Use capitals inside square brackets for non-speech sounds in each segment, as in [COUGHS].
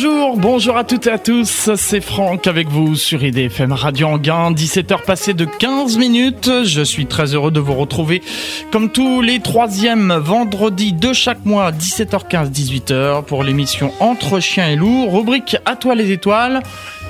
Bonjour, bonjour à toutes et à tous, c'est Franck avec vous sur IDFM Radio Anguin, 17h passées de 15 minutes. Je suis très heureux de vous retrouver comme tous les troisièmes vendredis de chaque mois, 17h15, 18h pour l'émission Entre chiens et loups, rubrique À toi les étoiles.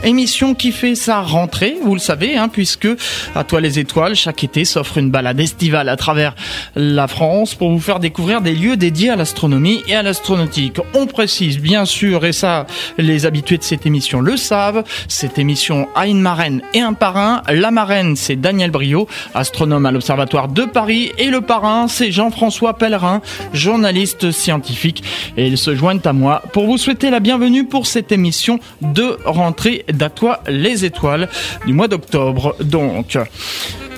Émission qui fait sa rentrée, vous le savez, hein, puisque à toi les étoiles, chaque été s'offre une balade estivale à travers la France pour vous faire découvrir des lieux dédiés à l'astronomie et à l'astronautique. On précise bien sûr, et ça les habitués de cette émission le savent, cette émission a une marraine et un parrain. La marraine c'est Daniel Brio, astronome à l'Observatoire de Paris, et le parrain c'est Jean-François Pellerin, journaliste scientifique. Et ils se joignent à moi pour vous souhaiter la bienvenue pour cette émission de rentrée d'Atois les étoiles du mois d'octobre. Donc,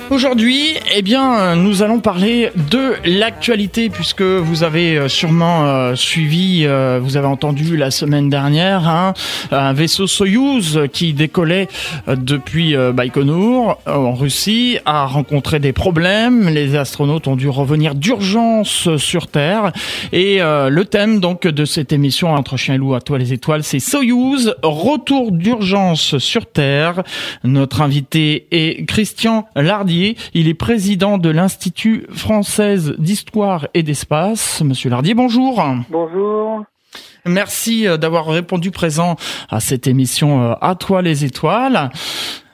Aujourd'hui, eh bien, nous allons parler de l'actualité puisque vous avez euh, sûrement euh, suivi, euh, vous avez entendu la semaine dernière, hein, un vaisseau Soyouz qui décollait depuis Baïkonour en Russie a rencontré des problèmes. Les astronautes ont dû revenir d'urgence sur Terre et le thème donc de cette émission entre chien et loup à toi les étoiles, c'est Soyouz retour d'urgence sur Terre. Notre invité est Christian Lardier il est président de l'Institut française d'histoire et d'espace. Monsieur Lardier, bonjour. Bonjour. Merci euh, d'avoir répondu présent à cette émission euh, À toi les étoiles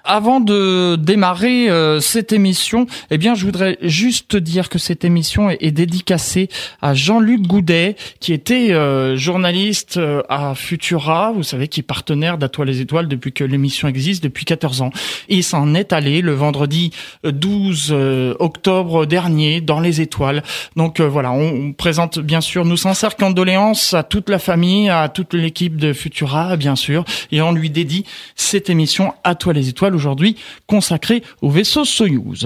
avant de démarrer euh, cette émission, eh bien, je voudrais juste dire que cette émission est, dédicacée à Jean-Luc Goudet, qui était euh, journaliste euh, à Futura, vous savez, qui est partenaire d'À les étoiles depuis que l'émission existe, depuis 14 ans. il s'en est allé le vendredi 12 octobre dernier dans les étoiles. Donc voilà, on, présente bien sûr nos sincères condoléances à toute la famille, à toute l'équipe de Futura, bien sûr, et on lui dédie cette émission À toi les étoiles aujourd'hui consacré au vaisseau Soyouz.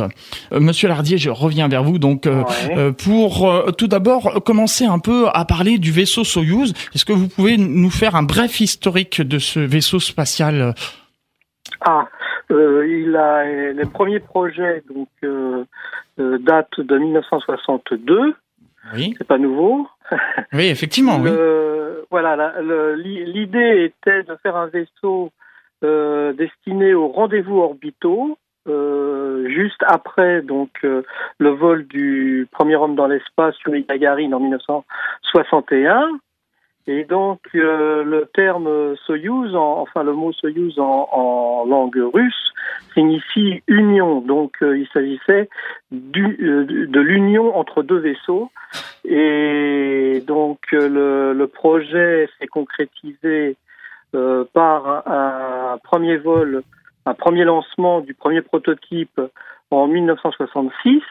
Euh, Monsieur Lardier, je reviens vers vous donc euh, euh, pour tout d'abord commencer un peu à parler du vaisseau Soyouz. Est-ce que vous pouvez nous faire un bref historique de ce vaisseau spatial Ah, il a les premiers projets donc datent de 1962. Oui. C'est pas nouveau. Oui, effectivement. oui. Voilà, l'idée était de faire un vaisseau euh, destiné aux rendez-vous orbitaux, euh, juste après donc euh, le vol du premier homme dans l'espace sur Gagarin en 1961. Et donc le terme Soyuz, enfin le mot Soyuz en, langue russe, signifie union. Donc il s'agissait de l'union entre deux vaisseaux. Et donc le projet s'est concrétisé euh, par un, premier vol, un premier lancement du premier prototype en 1966.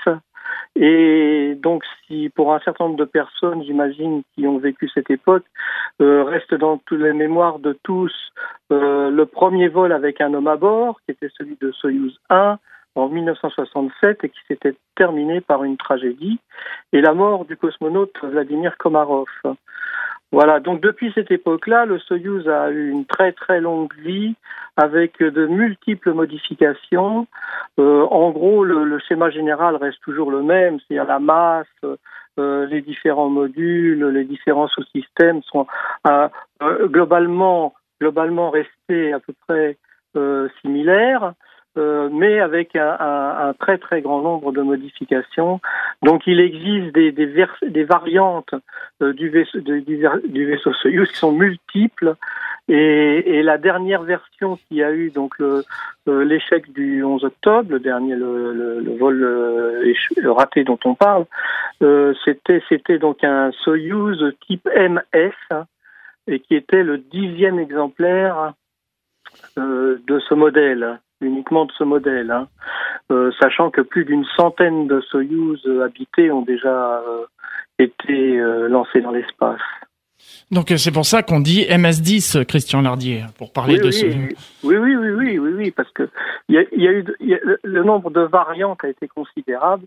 Et donc, si pour un certain nombre de personnes, j'imagine, qui ont vécu cette époque, euh, reste dans toutes les mémoires de tous euh, le premier vol avec un homme à bord, qui était celui de Soyuz 1 en 1967 et qui s'était terminé par une tragédie et la mort du cosmonaute Vladimir Komarov. Voilà, donc depuis cette époque-là, le Soyuz a eu une très très longue vie avec de multiples modifications. Euh, en gros, le, schéma général reste toujours le même, c'est-à-dire la masse, euh, les différents modules, les différents sous-systèmes sont euh, globalement globalement restés à peu près similaires. Euh, mais avec un, très très grand nombre de modifications. Donc il existe des, variantes euh, du, vaisseau, Soyuz qui sont multiples. Et, la dernière version qui a eu donc euh, l'échec du 11 octobre, le dernier vol raté dont on parle, c'était donc un Soyuz type MS et qui était le dixième exemplaire de ce modèle uniquement de ce modèle, hein. euh, sachant que plus d'une centaine de Soyuz habités ont déjà euh, été euh, lancés dans l'espace. Donc c'est pour ça qu'on dit MS-10, Christian Lardier, pour parler de ce. Oui, oui, oui, oui, oui, oui, parce que il y a, y a eu le nombre de variantes a été considérable.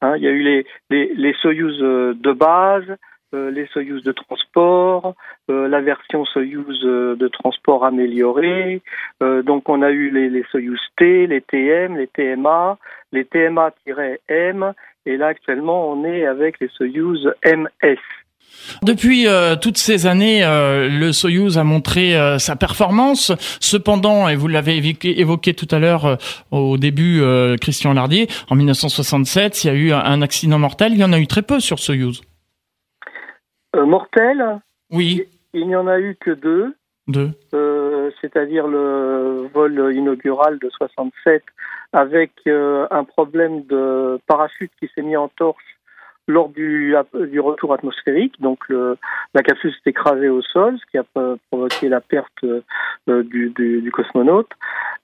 Hein. Il y a eu les, les, les Soyuz de base, euh, les Soyuz de transport, euh, la version Soyuz euh, de transport améliorée. donc on a eu les, les Soyuz T, les TM, les TMA, les TMA-M, et là actuellement on est avec les Soyuz MS. Depuis euh, toutes ces années, euh, le Soyuz a montré euh, sa performance. Cependant, et vous l'avez évoqué, tout à l'heure au début, Christian Lardier, en 1967, il y a eu un accident mortel. Il y en a eu très peu sur Soyuz. Mortel Oui. Il n'y en a eu que deux. Deux. C'est-à-dire le vol inaugural de 67 avec un problème de parachute qui s'est mis en torche lors du, du retour atmosphérique. Donc la capsule s'est écrasée au sol, ce qui a provoqué la perte euh, du, du, cosmonaute.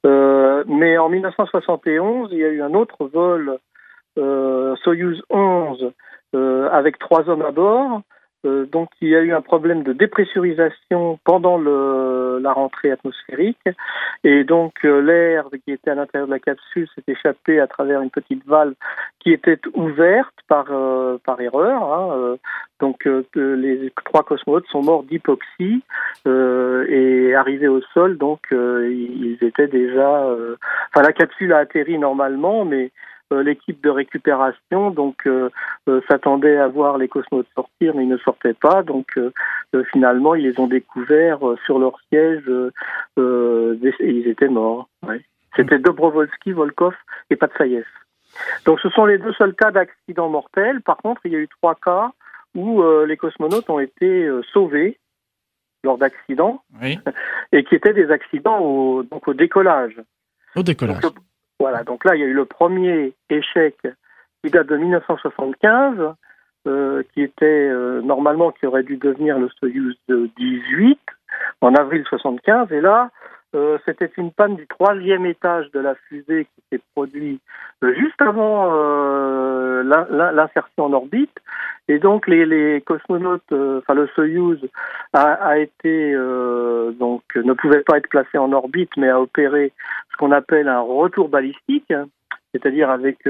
Euh, mais en 1971, il y a eu un autre vol euh, Soyuz 11 euh, avec trois hommes à bord euh, donc il y a eu un problème de dépressurisation pendant le, la rentrée atmosphérique et donc euh, l'air qui était à l'intérieur de la capsule s'est échappé à travers une petite valve qui était ouverte par euh, par erreur. Hein, donc les trois cosmonautes sont morts d'hypoxie et arrivés au sol donc ils étaient déjà. Enfin la capsule a atterri normalement mais euh, l'équipe de récupération. Donc euh, euh, s'attendait à voir les cosmonautes sortir mais ils ne sortaient pas. Donc finalement ils les ont découverts sur leur siège et ils étaient morts. C'était Dobrovolsky, Volkov et Patsayev donc ce sont les deux seuls cas d'accident mortel par contre il y a eu trois cas où les cosmonautes ont été sauvés lors d'accidents [LAUGHS] et qui étaient des accidents au, donc au décollage. Au décollage. Voilà, donc là, il y a eu le premier échec qui date de 1975, euh, qui était euh, normalement qui aurait dû devenir le Soyuz 18 en avril 75, et là, euh, c'était une panne du troisième étage de la fusée qui s'est produit euh, juste avant euh, l'insertion en orbite. Et donc les, les cosmonautes, enfin le Soyuz a, a été donc ne pouvait pas être placé en orbite, mais a opéré ce qu'on appelle un retour balistique, c'est-à-dire avec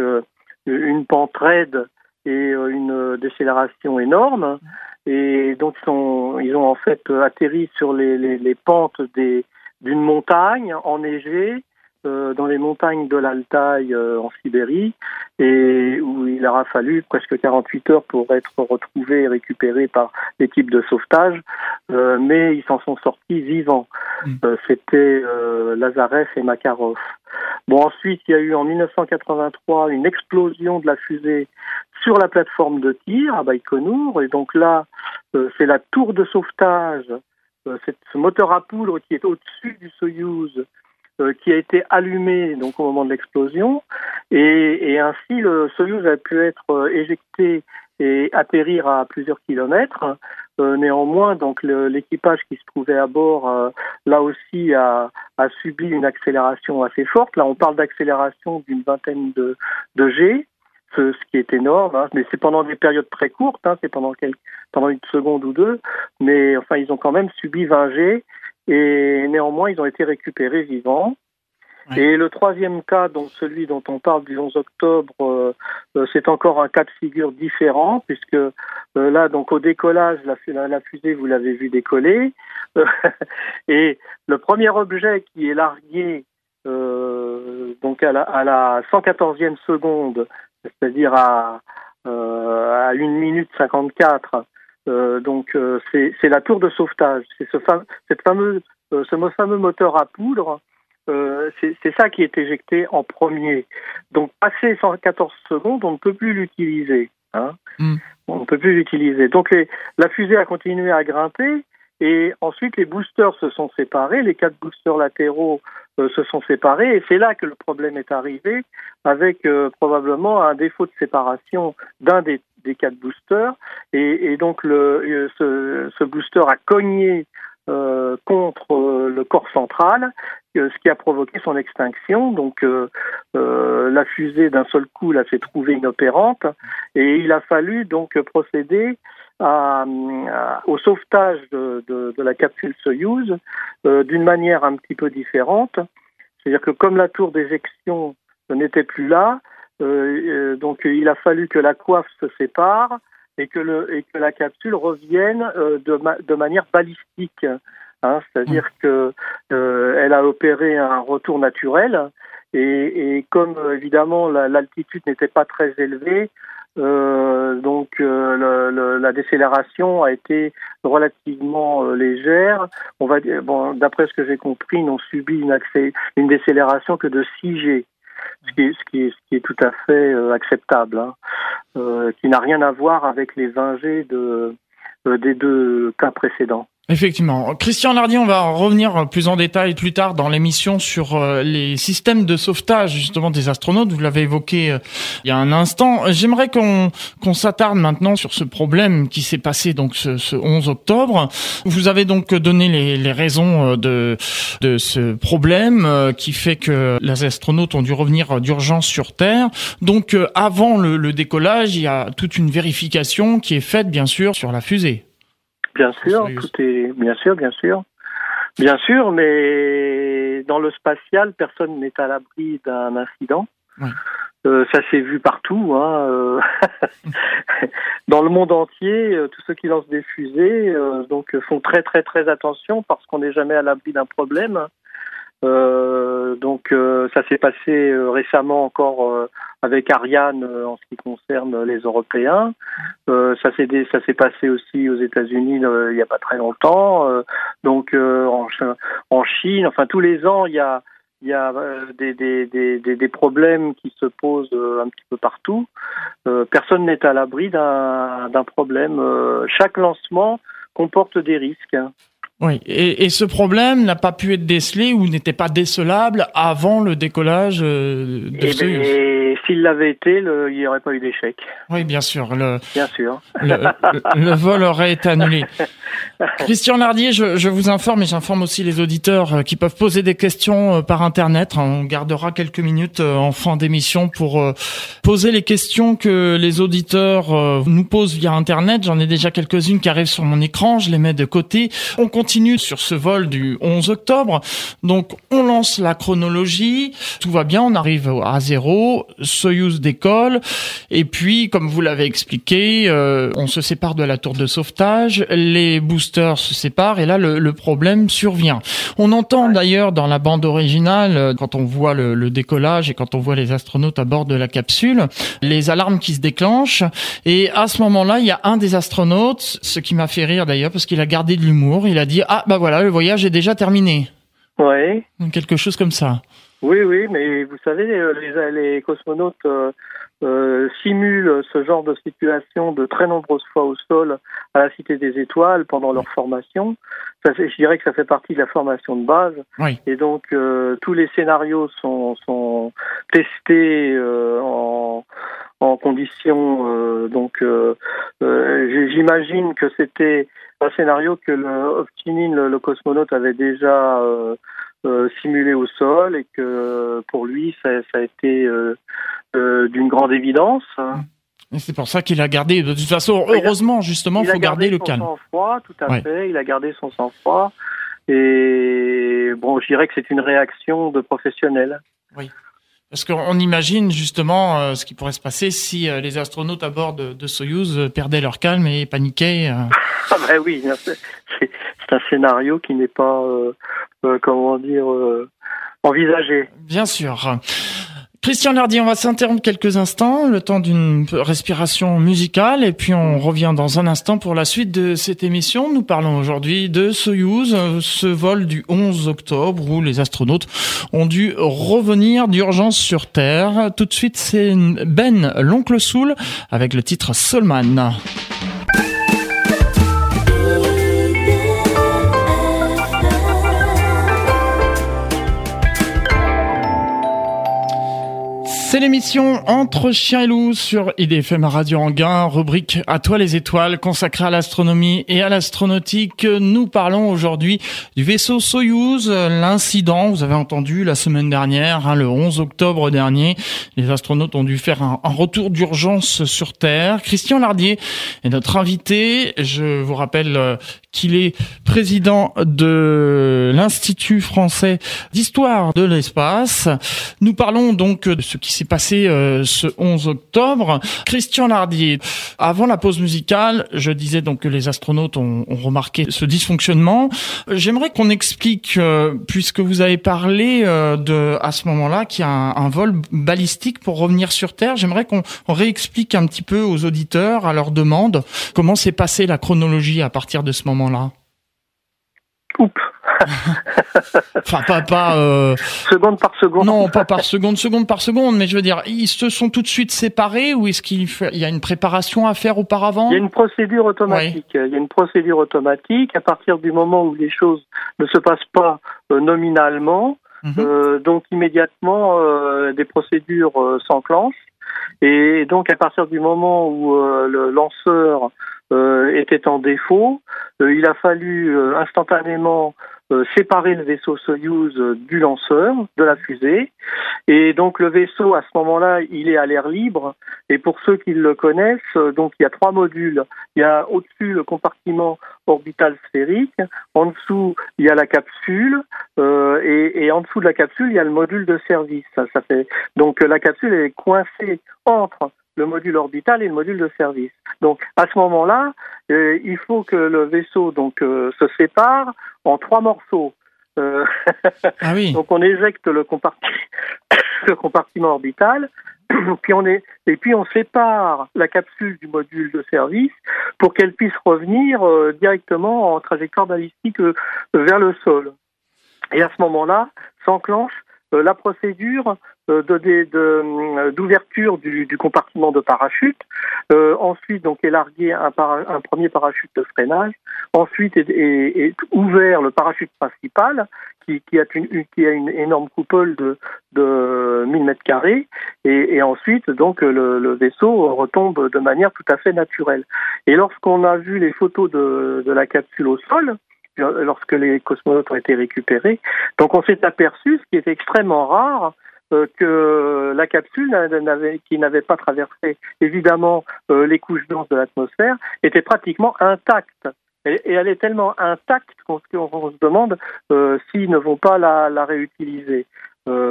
une pente raide et une décélération énorme. Et donc ils, sont, ils ont en fait atterri sur les, les, les pentes des d'une montagne enneigée euh, dans les montagnes de l'Altaï euh, en Sibérie et où il aura fallu presque 48 heures pour être retrouvé et récupéré par l'équipe de sauvetage, euh, mais ils s'en sont sortis vivants. Mm. Euh, c'était euh, Lazarev et Makarov. Bon, ensuite, il y a eu en 1983 une explosion de la fusée sur la plateforme de tir à Baïkonour, et donc là, c'est la tour de sauvetage euh, ce moteur à poudre qui est au-dessus du Soyuz euh, qui a été allumé donc au moment de l'explosion et, ainsi le Soyuz a pu être euh, éjecté et atterrir à plusieurs kilomètres. néanmoins, donc l'équipage qui se trouvait à bord, là aussi, a, subi une accélération assez forte. Là, on parle d'accélération d'une vingtaine de G ce, qui est énorme, hein. mais c'est pendant des périodes très courtes, hein, c'est pendant, quelques, pendant une seconde ou deux, mais enfin ils ont quand même subi 20 G et néanmoins ils ont été récupérés vivants. Et le troisième cas, donc celui dont on parle du 11 octobre, euh, euh, c'est encore un cas de figure différent puisque euh, là, donc au décollage, la, la fusée, vous l'avez vu décoller, [LAUGHS] et le premier objet qui est largué donc à la, à la 114e seconde c'est-à-dire à, euh, à 1 minute 54. Euh, donc euh, c'est la tour de sauvetage. C'est ce, cette fameux, ce fameux moteur à poudre. Euh, c'est ça qui est éjecté en premier. Donc passé 114 secondes, on ne peut plus l'utiliser. Hein. Mm. On ne peut plus l'utiliser. Donc les, la fusée a continué à grimper et ensuite, les boosters se sont séparés, les quatre boosters latéraux se sont séparés, et c'est là que le problème est arrivé, avec euh, probablement un défaut de séparation d'un des, quatre boosters, et, donc euh, ce, booster a cogné contre le corps central, ce qui a provoqué son extinction. Donc la fusée d'un seul coup là s'est trouvée inopérante, et il a fallu donc procéder à, au sauvetage de, de, de, la capsule Soyuz euh, d'une manière un petit peu différente. C'est-à-dire que comme la tour d'éjection n'était plus là, euh, euh donc il a fallu que la coiffe se sépare et que, le, et que la capsule revienne euh, de, de manière balistique. Hein, C'est-à-dire mmh. que euh, elle a opéré un retour naturel et, et comme évidemment l'altitude n'était pas très élevée, Euh, donc euh, le, le, la décélération a été relativement euh, légère. On va bon, d'après ce que j'ai compris, n'ont subi une, accès, une décélération que de 6 G, ce qui est, ce qui est, ce qui est tout à fait euh, acceptable, hein, euh, qui n'a rien à voir avec les 20 G de, des deux cas précédents. Effectivement. Christian Lardier, on va revenir plus en détail plus tard dans l'émission sur euh, les systèmes de sauvetage justement des astronautes. Vous l'avez évoqué euh, il y a un instant. J'aimerais qu'on s'attarde maintenant sur ce problème qui s'est passé donc ce, ce, 11 octobre. Vous avez donc donné les, raisons euh, de ce problème qui fait que les astronautes ont dû revenir d'urgence sur Terre. Donc avant le décollage, il y a toute une vérification qui est faite bien sûr sur la fusée. Bien sûr, tout est bien sûr, bien sûr, bien sûr, mais dans le spatial, personne n'est à l'abri d'un incident. Euh, ça s'est vu partout. Hein, euh... [LAUGHS] dans le monde entier, euh, tous ceux qui lancent des fusées euh, donc font très très très attention parce qu'on n'est jamais à l'abri d'un problème. Euh, donc euh, ça s'est passé euh, récemment encore euh, avec Ariane en ce qui concerne les Européens. ça s'est ça s'est passé aussi aux États-Unis il n'y a pas très longtemps. donc en, en Chine, enfin tous les ans il y a il y a des, des, des, des, problèmes qui se posent un petit peu partout. personne n'est à l'abri d'un problème. chaque lancement comporte des risques. Oui, et, et ce problème n'a pas pu être décelé ou n'était pas décelable avant le décollage de et Soyuz. S'il l'avait été, le, il n'y aurait pas eu d'échec. Oui, bien sûr. Le, bien sûr. Le, le, vol aurait été annulé. [LAUGHS] Christian Lardier, je, je vous informe et j'informe aussi les auditeurs euh, qui peuvent poser des questions euh, par Internet. On gardera quelques minutes euh, en fin d'émission pour poser les questions que les auditeurs nous posent via Internet. J'en ai déjà quelques-unes qui arrivent sur mon écran. Je les mets de côté. On continue sur ce vol du 11 octobre. Donc, on lance la chronologie. Tout va bien. On arrive à zéro. Soyuz décolle. Et puis, comme vous l'avez expliqué, euh, on se sépare de la tour de sauvetage. Les boosters se séparent. Et là, le, le problème survient. On entend d'ailleurs dans la bande originale, euh, quand on voit le, le, décollage et quand on voit les astronautes à bord de la capsule, les alarmes qui se déclenchent. Et à ce moment-là, il y a un des astronautes, ce qui m'a fait rire d'ailleurs, parce qu'il a gardé de l'humour. Il a dit ah bah voilà le voyage est déjà terminé. Oui. Quelque chose comme ça. Oui oui mais vous savez les, les cosmonautes euh, euh, simulent ce genre de situation de très nombreuses fois au sol à la Cité des Étoiles pendant leur formation. Ça, je dirais que ça fait partie de la formation de base. Oui. Et donc euh, tous les scénarios sont, sont testés euh, en, en conditions. Euh, donc j'imagine que c'était un scénario que le Ovchinin, le, le cosmonaute, avait déjà euh, euh, simulé au sol et que pour lui, ça, ça a été euh, d'une grande évidence. C'est pour ça qu'il a gardé, de toute façon, heureusement, justement, il faut garder le calme. Il a gardé son sang-froid, tout à ouais. fait, il a gardé son sang-froid. Et bon, je dirais que c'est une réaction de professionnel. Oui. Parce qu'on imagine justement euh, ce qui pourrait se passer si euh, les astronautes à bord de, de Soyuz euh, perdaient leur calme et paniquaient. Ah ben oui, c'est un scénario qui n'est pas, comment dire, envisagé. Bien sûr. Christian Lardy, on va s'interrompre quelques instants, le temps d'une respiration musicale, et puis on revient dans un instant pour la suite de cette émission. Nous parlons aujourd'hui de Soyuz, ce vol du 11 octobre où les astronautes ont dû revenir d'urgence sur Terre. Tout de suite, c'est Ben, l'oncle Soul, avec le titre Soulman. C'est l'émission Entre chien et loup sur IDFM Radio Anguin, rubrique À toi les étoiles, consacrée à l'astronomie et à l'astronautique. Nous parlons aujourd'hui du vaisseau Soyuz, l'incident, vous avez entendu la semaine dernière, hein, le 11 octobre dernier, les astronautes ont dû faire un, un retour d'urgence sur Terre. Christian Lardier est notre invité. Je vous rappelle euh, qu'il est président de l'Institut français d'histoire de l'espace. Nous parlons donc de ce qui s'est passé ce 11 octobre. Christian Lardier, avant la pause musicale, je disais donc que les astronautes ont, ont remarqué ce dysfonctionnement. J'aimerais qu'on explique, puisque vous avez parlé de à ce moment-là qu'il y a un, vol balistique pour revenir sur Terre. J'aimerais qu'on réexplique un petit peu aux auditeurs, à leur demande, comment s'est passée la chronologie à partir de ce moment-là. [LAUGHS] enfin, pas, pas euh... seconde par seconde. Non, pas par seconde, seconde par seconde, mais je veux dire, ils se sont tout de suite séparés ou est-ce qu'il y a une préparation à faire auparavant? Il y a une procédure automatique. Il y a une procédure automatique à partir du moment où les choses ne se passent pas euh, nominalement. Mhm. Euh, donc immédiatement, des procédures s'enclenchent. Et donc à partir du moment où le lanceur était en défaut, il a fallu instantanément euh, séparer le vaisseau Soyuz euh, du lanceur, de la fusée. Et donc le vaisseau, à ce moment-là, il est à l'air libre. Et pour ceux qui le connaissent, euh, donc il y a trois modules. Il y a au-dessus le compartiment orbital sphérique. En dessous, il y a la capsule. Euh, et, et, en dessous de la capsule, il y a le module de service. Ça, ça fait donc la capsule est coincée entre le module orbital et le module de service. Donc à ce moment-là, euh, il faut que le vaisseau donc euh, se sépare en trois morceaux. Euh, [LAUGHS] ah oui. [LAUGHS] donc on éjecte le, compartiment, [COUGHS] le compartiment orbital, [COUGHS] puis on est, et puis on sépare la capsule du module de service pour qu'elle puisse revenir directement en trajectoire balistique vers le sol. Et à ce moment-là, s'enclenche la procédure euh, euh, d'ouverture du, du, compartiment de parachute. Euh, ensuite, donc, est largué un, un, premier parachute de freinage. Ensuite, est, est, ouvert le parachute principal qui, qui, a une, qui a une énorme coupole de, de 1000 mètres carrés. Et, ensuite, donc, le, le, vaisseau retombe de manière tout à fait naturelle. Et lorsqu'on a vu les photos de, de la capsule au sol, lorsque les cosmonautes ont été récupérés. Donc on s'est aperçu, ce qui est extrêmement rare, euh, que la capsule qui n'avait pas traversé évidemment euh, les couches denses de l'atmosphère était pratiquement intacte. Et, elle est tellement intacte qu'on, se demande euh, s'ils ne vont pas la, la réutiliser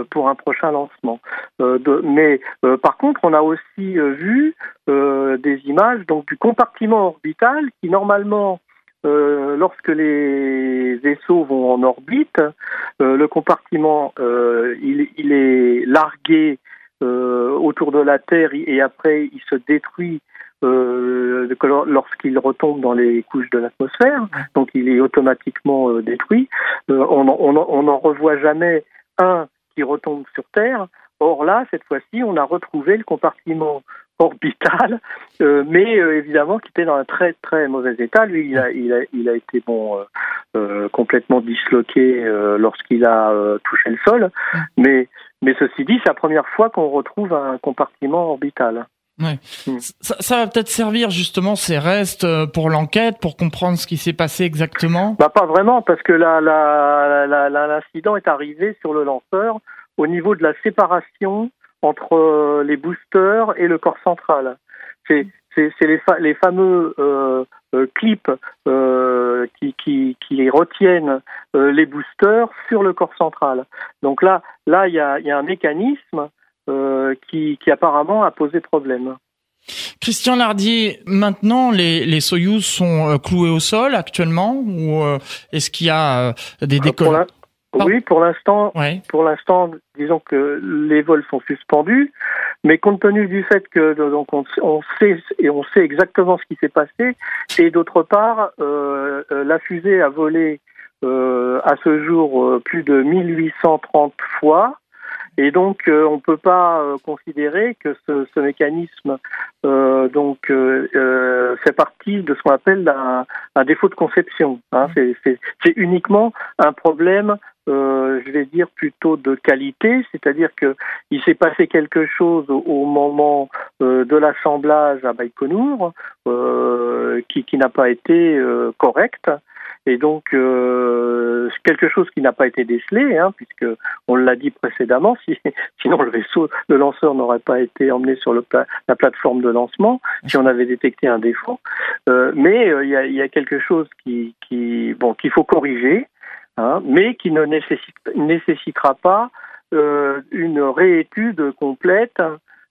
pour un prochain lancement. Mais par contre, on a aussi vu des images donc du compartiment orbital qui normalement euh, lorsque les vaisseaux vont en orbite, euh, le compartiment euh, il, il, est largué autour de la Terre et après il se détruit lorsqu'il retombe dans les couches de l'atmosphère, donc il est automatiquement détruit. on n'en revoit jamais un qui retombe sur Terre. Or là, cette fois-ci, on a retrouvé le compartiment orbital, euh, mais euh, évidemment qui était dans un très très mauvais état. Lui, il a, il a, il a été bon euh, complètement disloqué lorsqu'il a touché le sol. Mais mais ceci dit, c'est la première fois qu'on retrouve un compartiment orbital. Ouais. Hmm. Ça, ça, va peut-être servir justement ces restes pour l'enquête, pour comprendre ce qui s'est passé exactement? Bah pas vraiment, parce que l'incident la, la, est arrivé sur le lanceur au niveau de la séparation entre euh, les boosters et le corps central. C'est les, les, fameux euh, euh, clips euh, qui, qui, qui, retiennent les boosters sur le corps central. Donc là, là, il y a, y a, un mécanisme qui, qui apparemment a posé problème. Christian Lardier, maintenant les, les Soyuz sont cloués au sol actuellement ou est-ce qu'il y a des décollages oui, pour l'instant, pour l'instant, disons que les vols sont suspendus, mais compte tenu du fait que donc on, sait et on sait exactement ce qui s'est passé, et d'autre part, euh, euh, la fusée a volé euh, à ce jour plus de 1830 fois. Et donc, on ne peut pas considérer que ce, ce mécanisme donc fait partie de ce qu'on appelle un, un, défaut de conception. Hein. C'est uniquement un problème euh, je vais dire plutôt de qualité, c'est-à-dire que il s'est passé quelque chose au, moment euh, de l'assemblage à Baïkonour euh, qui, qui n'a pas été euh, correct. Et donc quelque chose qui n'a pas été décelé, hein, puisque on l'a dit précédemment, si, [LAUGHS] sinon le vaisseau, le lanceur n'aurait pas été emmené sur la plateforme de lancement si on avait détecté un défaut. mais il y a, y, a, quelque chose qui, qui bon qu'il faut corriger Hein, mais qui ne nécessitera pas une réétude complète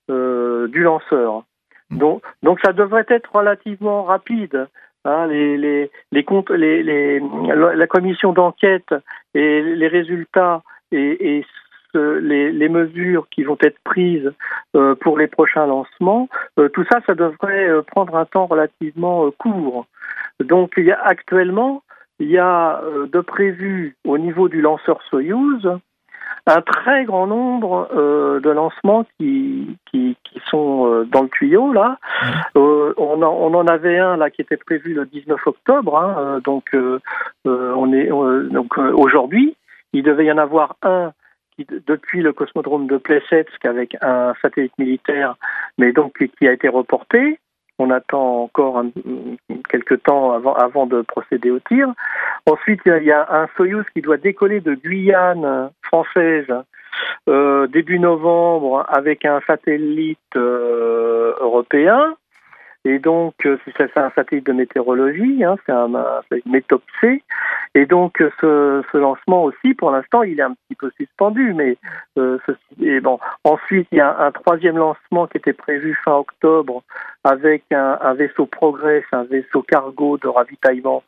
du lanceur. Mm. Donc, donc ça devrait être relativement rapide. Hein, les, les, les comptes, les, les, la commission d'enquête et les résultats et, et les, les, mesures qui vont être prises euh, pour les prochains lancements, euh, tout ça, ça devrait euh, prendre un temps relativement court. Donc, il y a, actuellement, il y a de prévu au niveau du lanceur Soyuz un très grand nombre euh, de lancements qui, qui, qui sont euh, dans le tuyau là. Euh, on, en, on, en, avait un là qui était prévu le 19 octobre, hein, euh, donc on est donc aujourd'hui. Il devait y en avoir un qui, depuis le cosmodrome de Plesetsk avec un satellite militaire, mais donc qui a été reporté. On attend encore un, quelques temps avant, avant de procéder au tir. Ensuite, il y a un Soyuz qui doit décoller de Guyane française euh, début novembre avec un satellite euh, européen. Et donc, euh, c'est un satellite de météorologie, hein, c'est un, un métopsé. Et donc, ce, ce, lancement aussi, pour l'instant, il est un petit peu suspendu. Mais euh, et bon, ensuite, il y a un, troisième lancement qui était prévu fin octobre avec un, un vaisseau Progress, un vaisseau cargo de ravitaillement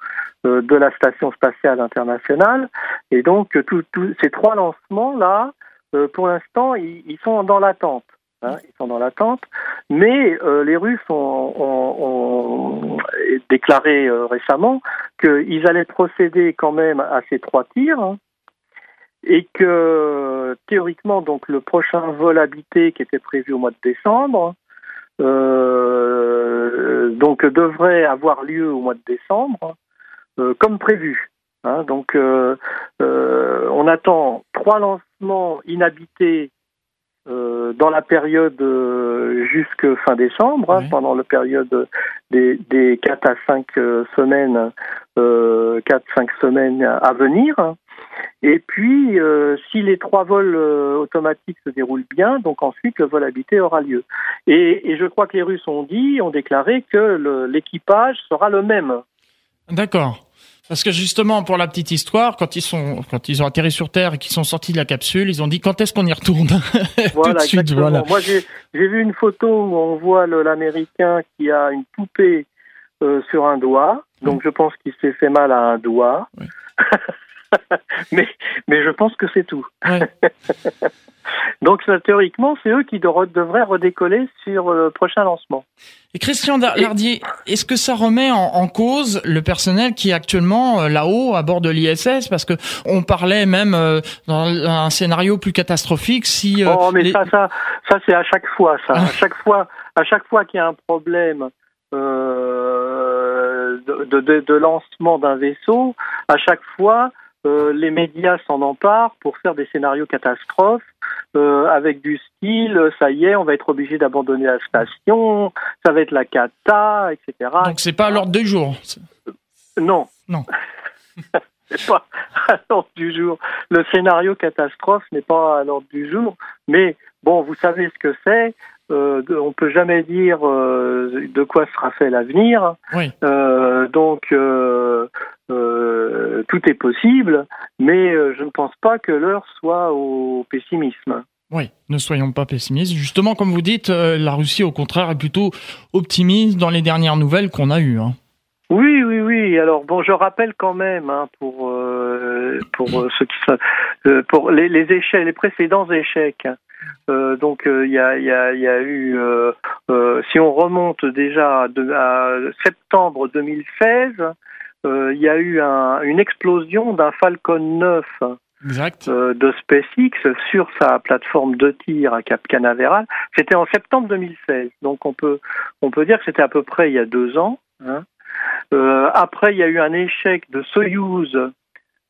euh, de la station spatiale internationale. Et donc, tous ces trois lancements là, euh, pour l'instant, ils, ils sont dans l'attente. Hein, ils sont dans l'attente. Mais euh, les Russes ont, déclaré euh, récemment qu'ils allaient procéder quand même à ces trois tirs. Hein, et que théoriquement, donc le prochain vol habité qui était prévu au mois de décembre, euh, donc devrait avoir lieu au mois de décembre, comme prévu. Hein, donc, on attend trois lancements inhabités euh, dans la période euh, jusque fin décembre, hein, pendant la période des, des 4 à 5 euh, semaines, euh, 4-5 semaines à venir. Et puis, si les trois vols automatiques se déroulent bien, donc ensuite le vol habité aura lieu. Et, et je crois que les Russes ont dit, ont déclaré que l'équipage sera le même. D'accord. Parce que justement, pour la petite histoire, quand ils sont, quand ils ont atterri sur Terre et qu'ils sont sortis de la capsule, ils ont dit quand est-ce qu'on y retourne Voilà, [LAUGHS] Tout de suite, voilà. Moi, j'ai vu une photo où on voit l'Américain qui a une poupée euh, sur un doigt. Donc, je pense qu'il s'est fait mal à un doigt. Oui. [LAUGHS] [LAUGHS] mais, mais je pense que c'est tout. Ouais. [LAUGHS] Donc théoriquement, c'est eux qui devraient redécoller sur le prochain lancement. Et Christian Lardier, est-ce que ça remet en, cause le personnel qui est actuellement euh, là-haut à bord de l'ISS? Parce que on parlait même euh, dans un scénario plus catastrophique si. Euh, oh, mais ça, ça, ça c'est à chaque fois. Ça, à chaque fois, à chaque fois qu'il y a un problème. Euh, de, de, de, lancement d'un vaisseau, à chaque fois, euh, les médias s'en emparent pour faire des scénarios catastrophes euh, avec du style ça y est, on va être obligé d'abandonner la station, ça va être la cata, etc. Donc c'est pas à l'ordre du jour. Non. Non. [LAUGHS] c'est pas à l'ordre du jour. Le scénario catastrophe n'est pas à l'ordre du jour, mais bon, vous savez ce que c'est. Euh, on peut jamais dire euh, de quoi sera fait l'avenir. Oui. Euh, donc euh, tout est possible, mais je ne pense pas que l'heure soit au pessimisme. Oui, ne soyons pas pessimistes. Justement, comme vous dites, la Russie, au contraire, est plutôt optimiste dans les dernières nouvelles qu'on a eues. Hein. Oui, oui, oui. Alors bon, je rappelle quand même hein, pour pour ceux qui pour les, les échecs, les précédents échecs. Euh, donc il euh, y, a, y, a, y, a, eu, euh, si on remonte déjà à, de, à septembre 2016, il y a eu un, une explosion d'un Falcon 9 exact. de SpaceX sur sa plateforme de tir à Cap Canaveral. C'était en septembre 2016, donc on peut on peut dire que c'était à peu près il y a deux ans. Hein. après, il y a eu un échec de Soyuz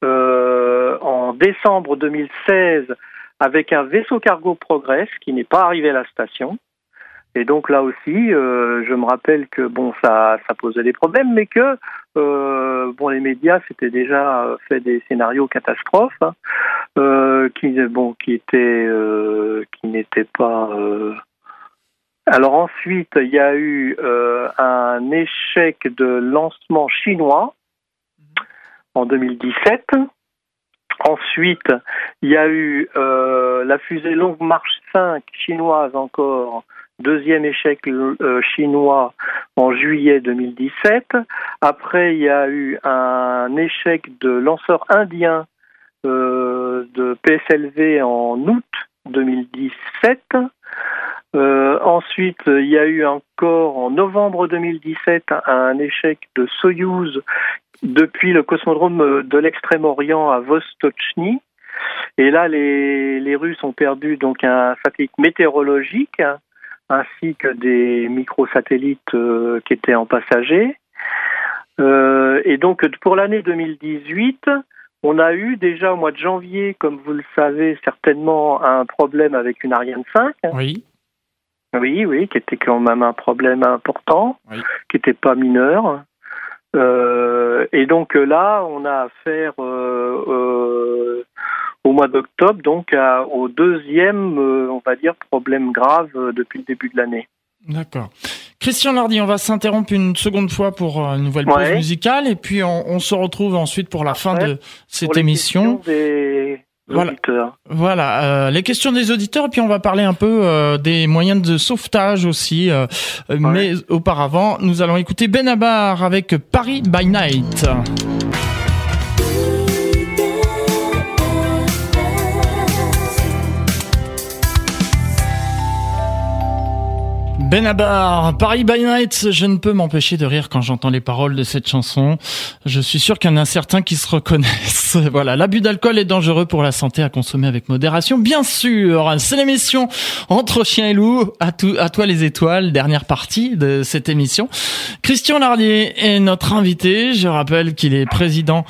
en décembre 2016 avec un vaisseau cargo Progress qui n'est pas arrivé à la station. Et donc là aussi, euh, je me rappelle que bon, ça, ça posait des problèmes, mais que euh, bon, les médias s'étaient déjà fait des scénarios catastrophes hein, euh, qui bon, qui étaient, euh, qui n'étaient pas. Euh. Alors ensuite, il y a eu euh, un échec de lancement chinois en 2017 Ensuite, il y a eu la fusée Longue Marche 5 chinoise encore, deuxième échec chinois en juillet 2017. Après, il y a eu un échec de lanceur indien de PSLV en août 2017. Euh, ensuite, il y a eu encore en novembre 2017 un échec de Soyouz depuis le cosmodrome de l'extrême-orient à Vostochny. Et là, les, les Russes ont perdu donc un satellite météorologique ainsi que des microsatellites euh, qui étaient en passager. Euh, et donc, pour l'année 2018, on a eu déjà au mois de janvier, comme vous le savez certainement, un problème avec une Ariane 5. Oui. Oui, oui, qui était quand même un problème important, qui n'était pas mineur. Euh, et donc là, on a affaire euh, euh, au mois d'octobre, donc au deuxième, on va dire, problème grave depuis le début de l'année. D'accord. Christian Lardy, on va s'interrompre une seconde fois pour une nouvelle pause musicale et puis on, se retrouve ensuite pour la fin de cette émission. Voilà, voilà euh, les questions des auditeurs et puis on va parler un peu euh, des moyens de sauvetage aussi. Euh, mais auparavant, nous allons écouter Benabar avec Paris by Night. Benabar, Paris by Night, je ne peux m'empêcher de rire quand j'entends les paroles de cette chanson. Je suis sûr qu'il y en a certains qui se reconnaissent. [LAUGHS] Voilà, l'abus d'alcool est dangereux pour la santé à consommer avec modération, bien sûr. C'est l'émission Entre chien et loup, à, toi les étoiles, dernière partie de cette émission. Christian Lardier est notre invité. Je rappelle qu'il est président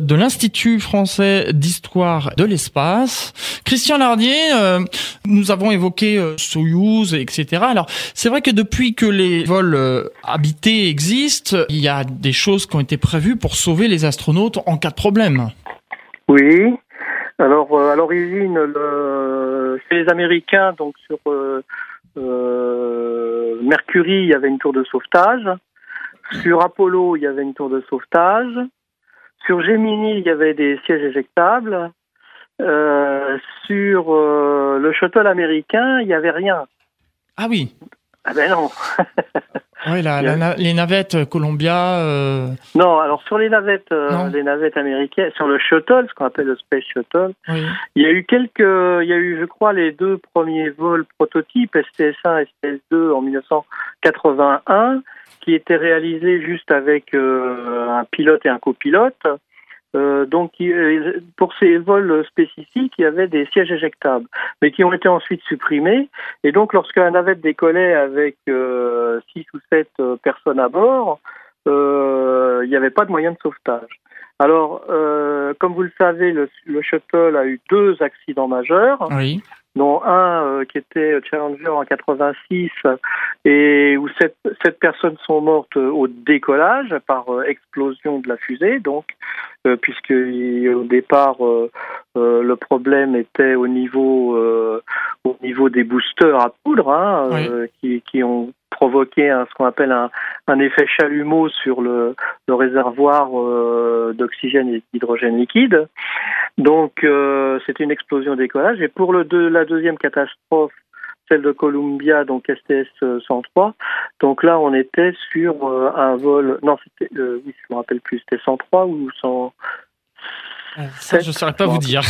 de l'Institut français d'histoire de l'espace. Christian Lardier, euh, nous avons évoqué euh, Soyouz, etc. Alors, c'est vrai que depuis que les vols euh, habités existent, il y a des choses qui ont été prévues pour sauver les astronautes en cas de problème. Oui. Alors, euh, à l'origine, le... c'est les Américains, donc sur euh, Mercury, il y avait une tour de sauvetage. Sur Apollo, il y avait une tour de sauvetage. Sur Gemini, il y avait des sièges éjectables. sur le shuttle américain, il n'y avait rien. Ah oui. Ah ben non. oui, [LAUGHS] les navettes euh, Columbia. Euh... Non, alors sur les navettes, euh, les navettes américaines, sur le shuttle, ce qu'on appelle le space shuttle, il y a eu quelques, il y a eu, je crois, les deux premiers vols prototypes STS-1 et STS-2 en 1981, qui étaient réalisés juste avec euh, un pilote et un copilote. Euh, donc, euh, pour ces vols spécifiques, il y avait des sièges éjectables, mais qui ont été ensuite supprimés. Et donc, lorsqu'un navette décollait avec euh, six ou sept personnes à bord, il n'y avait pas de moyen de sauvetage. Alors, comme vous le savez, le, le, shuttle a eu deux accidents majeurs. Oui dont un euh, qui était Challenger en 86 et où sept, sept personnes sont mortes au décollage par euh, explosion de la fusée, donc euh, puisque au départ le problème était au niveau au niveau des boosters à poudre hein, qui, qui ont provoqué un, ce qu'on appelle un, un, effet chalumeau sur le, le réservoir d'oxygène et d'hydrogène liquide. Donc euh, c'était une explosion décollage. Et pour le la deuxième catastrophe, celle de Columbia, donc STS 103, donc là on était sur euh, un vol. Non, c'était euh, oui, je me rappelle plus, c'était 103 ou 100. Ça, je ne saurais pas vous dire.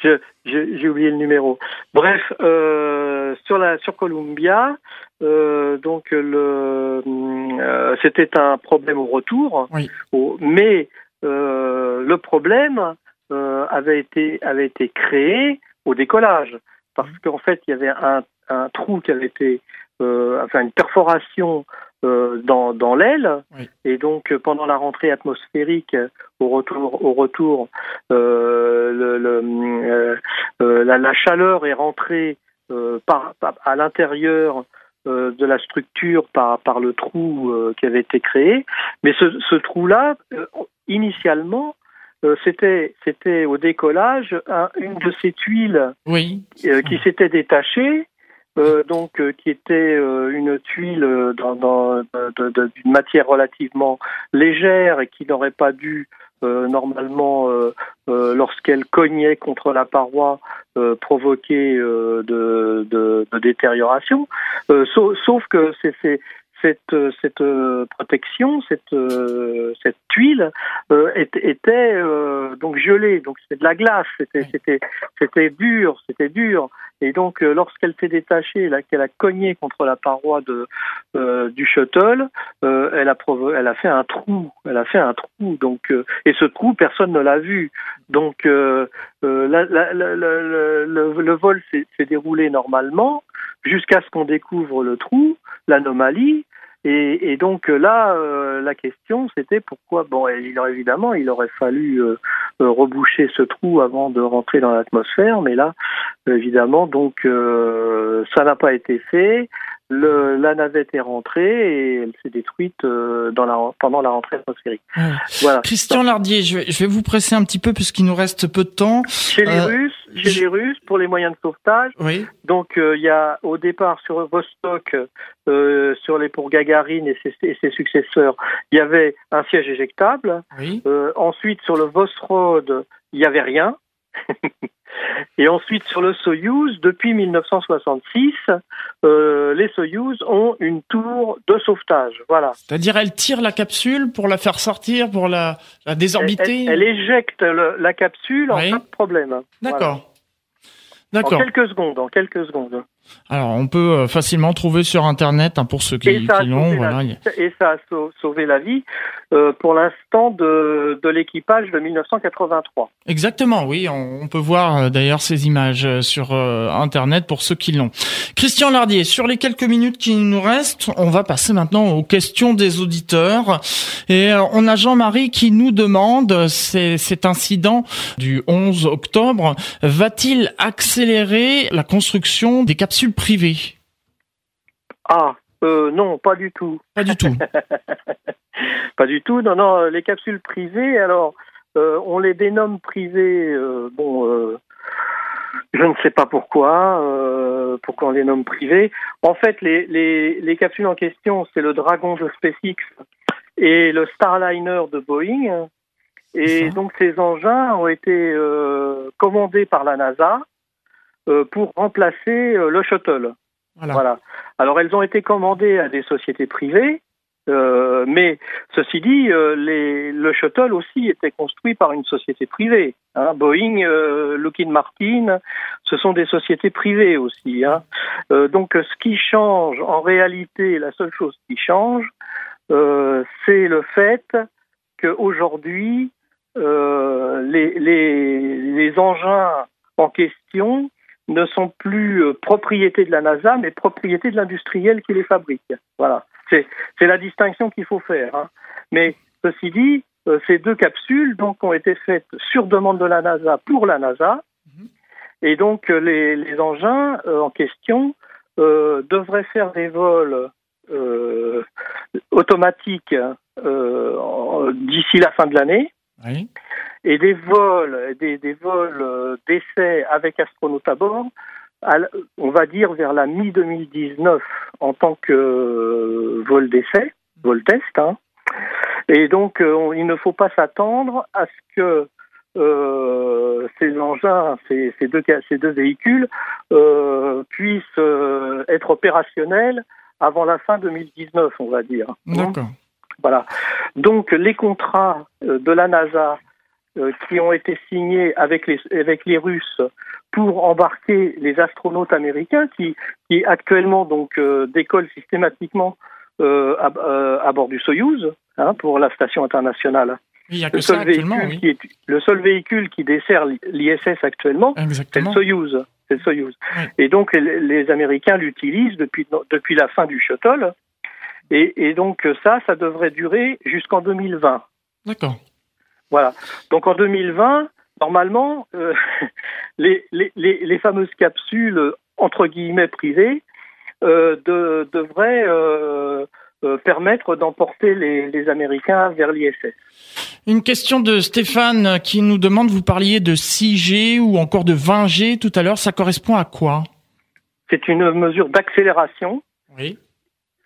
[LAUGHS] J'ai oublié le numéro. Bref, euh, sur la sur Columbia, euh, donc le euh, c'était un problème au retour, oui. mais euh, le problème euh, avait été avait été créé au décollage parce qu'en fait il y avait un, un trou qui avait été euh, enfin une perforation euh, dans, dans l'aile. Et donc pendant la rentrée atmosphérique au retour au retour euh, le, le, euh, la, la, chaleur est rentrée par, par, à l'intérieur de la structure par, par le trou qui avait été créé. Mais ce, ce trou là initialement, euh, c'était c'était au décollage une de ces tuiles oui. Euh, qui s'était détachée, euh, donc qui était une tuile dans, dans d'une matière relativement légère et qui n'aurait pas dû normalement lorsqu'elle cognait contre la paroi, provoquait de, de, de, détérioration. Sauf, sauf, que c'est cette, euh, cette euh, protection, cette, euh, cette tuile était donc gelée, donc c'était de la glace, c'était c'était c'était dur, c'était dur. Et donc lorsqu'elle s'est détachée, qu'elle a cogné contre la paroi de du shuttle, elle a elle a fait un trou, elle a fait un trou. Donc et ce trou personne ne l'a vu. Donc la, la, le, le vol s'est déroulé normalement jusqu'à ce qu'on découvre le trou, l'anomalie, et, et, donc euh, là, euh, la question, c'était pourquoi. Bon, il évidemment, il aurait fallu euh, reboucher ce trou avant de rentrer dans l'atmosphère, mais là, évidemment, donc ça n'a pas été fait. Le, la navette est rentrée et elle s'est détruite euh, dans la, pendant la rentrée atmosphérique. Voilà. Christian Lardier, je vais, je vais vous presser un petit peu puisqu'il nous reste peu de temps. Chez les euh, Russes, chez les Russes, pour les moyens de sauvetage. Oui. Donc euh, il y a au départ sur Vostok, sur les pour Gagarine et ses, et ses, successeurs, il y avait un siège éjectable. Oui. ensuite sur le Vostrod, il y avait rien. Et ensuite, sur le Soyouz, depuis 1966, euh, les Soyouz ont une tour de sauvetage. Voilà. C'est-à-dire, elle tire la capsule pour la faire sortir, pour la, la désorbiter elle, éjecte la capsule en pas de problème. D'accord. D'accord. En quelques secondes, en quelques secondes. Alors, on peut euh, facilement trouver sur Internet hein, pour ceux qui, l'ont. Voilà. Et ça a sauvé la vie euh, pour l'instant de, de l'équipage de 1983. Exactement, oui. On, peut voir euh, d'ailleurs ces images sur Internet pour ceux qui l'ont. Christian Lardier, sur les quelques minutes qui nous restent, on va passer maintenant aux questions des auditeurs. Et on a Jean-Marie qui nous demande, cet incident du 11 octobre, va-t-il accélérer la construction des capsules privé Ah, euh, non, pas du tout. Pas du tout. [LAUGHS] pas du tout. Non, non, les capsules privées, alors, euh, on les dénomme privées. Euh, bon, je ne sais pas pourquoi, pourquoi on les nomme privées. En fait, les, les, capsules en question, c'est le Dragon de SpaceX et le Starliner de Boeing. Et donc, ces engins ont été commandés par la NASA euh, pour remplacer euh, le shuttle. Voilà. Alors elles ont été commandées à des sociétés privées, euh, mais ceci dit, les, le shuttle aussi était construit par une société privée. Hein. Boeing, Lockheed Martin, ce sont des sociétés privées aussi. Hein. donc ce qui change, en réalité, la seule chose qui change, c'est le fait qu'aujourd'hui, les, les, les engins en question ne sont plus euh, propriété de la NASA, mais propriété de l'industriel qui les fabrique. Voilà, c'est la distinction qu'il faut faire. Hein. Mais ceci dit, euh, ces deux capsules donc ont été faites sur demande de la NASA pour la NASA, et donc euh, les, les engins en question devraient faire des vols automatiques d'ici la fin de l'année. Oui et des vols, des, des vols euh, d'essai avec astronautes à bord, on va dire vers la mi-2019 en tant que euh, vol d'essai, vol test. Hein. Et donc, euh, il ne faut pas s'attendre à ce que ces engins, ces, ces, deux, ces deux véhicules puissent être opérationnels avant la fin 2019, on va dire. D'accord. Voilà. Donc, les contrats de la NASA qui ont été signés avec les, avec les Russes pour embarquer les astronautes américains qui, qui actuellement donc euh, décollent systématiquement euh, à, bord du Soyouz hein, pour la station internationale. Il y a que le, seul ça véhicule qui est, le seul véhicule qui dessert l'ISS actuellement, c'est le Soyouz. Le Soyouz. Et donc les, les Américains l'utilisent depuis, depuis la fin du shuttle. Et, et donc ça, ça devrait durer jusqu'en 2020. D'accord. Voilà. Donc en 2020, normalement, euh, [LAUGHS] les, les, les, fameuses capsules entre guillemets privées euh, de, devraient euh, permettre d'emporter les, les, Américains vers l'ISS. Une question de Stéphane qui nous demande, vous parliez de 6G ou encore de 20G tout à l'heure, ça correspond à quoi? C'est une mesure d'accélération. Oui.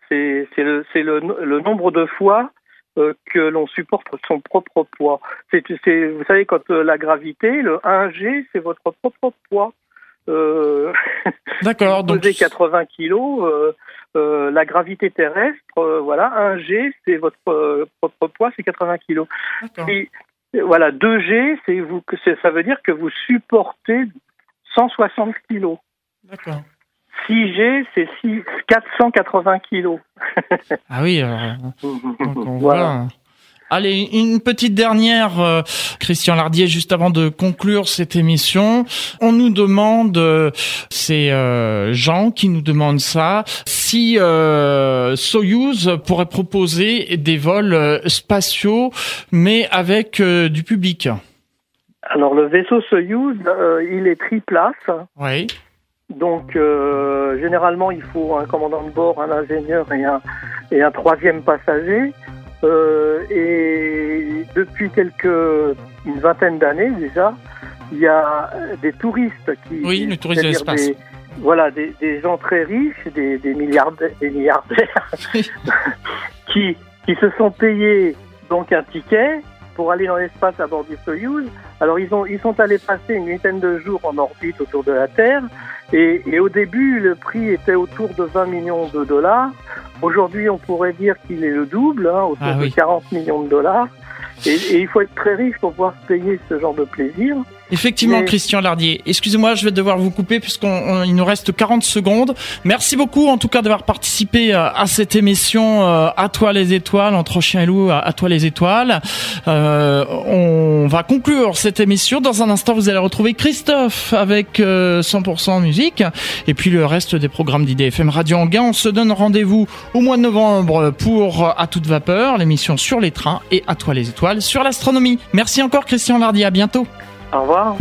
C'est le, le, le nombre de fois euh, que l'on supporte son propre poids. C'est, vous savez, quand euh, la gravité, le 1G, c'est votre propre poids. Euh, [LAUGHS] D'accord. Pesez 80 kilos, la gravité terrestre, voilà, 1G, c'est votre propre poids, c'est 80 kilos. Et, voilà, 2G, c'est vous, ça veut dire que vous supportez 160 kilos. D'accord. 6G, c'est 480 kilos. ah oui, voilà. Allez, une petite dernière, euh, Christian Lardier, juste avant de conclure cette émission. On nous demande, euh, c'est euh, Jean qui nous demande ça, si Soyuz pourrait proposer des vols spatiaux, mais avec du public. Alors le vaisseau Soyuz, il est triplace. Oui. Donc, euh, généralement, il faut un commandant de bord, un ingénieur et un, et un troisième passager. Euh, et depuis quelques une vingtaine d'années déjà, il y a des touristes qui oui, le tourisme de l'espace. Voilà, des, des, gens très riches, des, des milliardaires, des milliardaires [LAUGHS] qui qui se sont payés donc un ticket pour aller dans l'espace à bord du Soyuz. Alors ils ont ils sont allés passer une huitaine de jours en orbite autour de la Terre et, et, au début, le prix était autour de 20 millions de dollars. Aujourd'hui, on pourrait dire qu'il est le double, hein, autour ah de 40 millions de dollars. Et, et, il faut être très riche pour pouvoir se payer ce genre de plaisir. Effectivement, Christian Lardier. Excusez-moi, je vais devoir vous couper puisqu'il nous reste 40 secondes. Merci beaucoup en tout cas d'avoir participé euh, à cette émission euh, À toi les étoiles, entre chien et loup, à toi les étoiles. Euh, on va conclure cette émission. Dans un instant, vous allez retrouver Christophe avec 100% musique et puis le reste des programmes d'IDFM Radio Anguin. On se donne rendez-vous au mois de novembre pour À toute vapeur, l'émission sur les trains et À toi les étoiles sur l'astronomie. Merci encore Christian Lardier, à bientôt. Au revoir.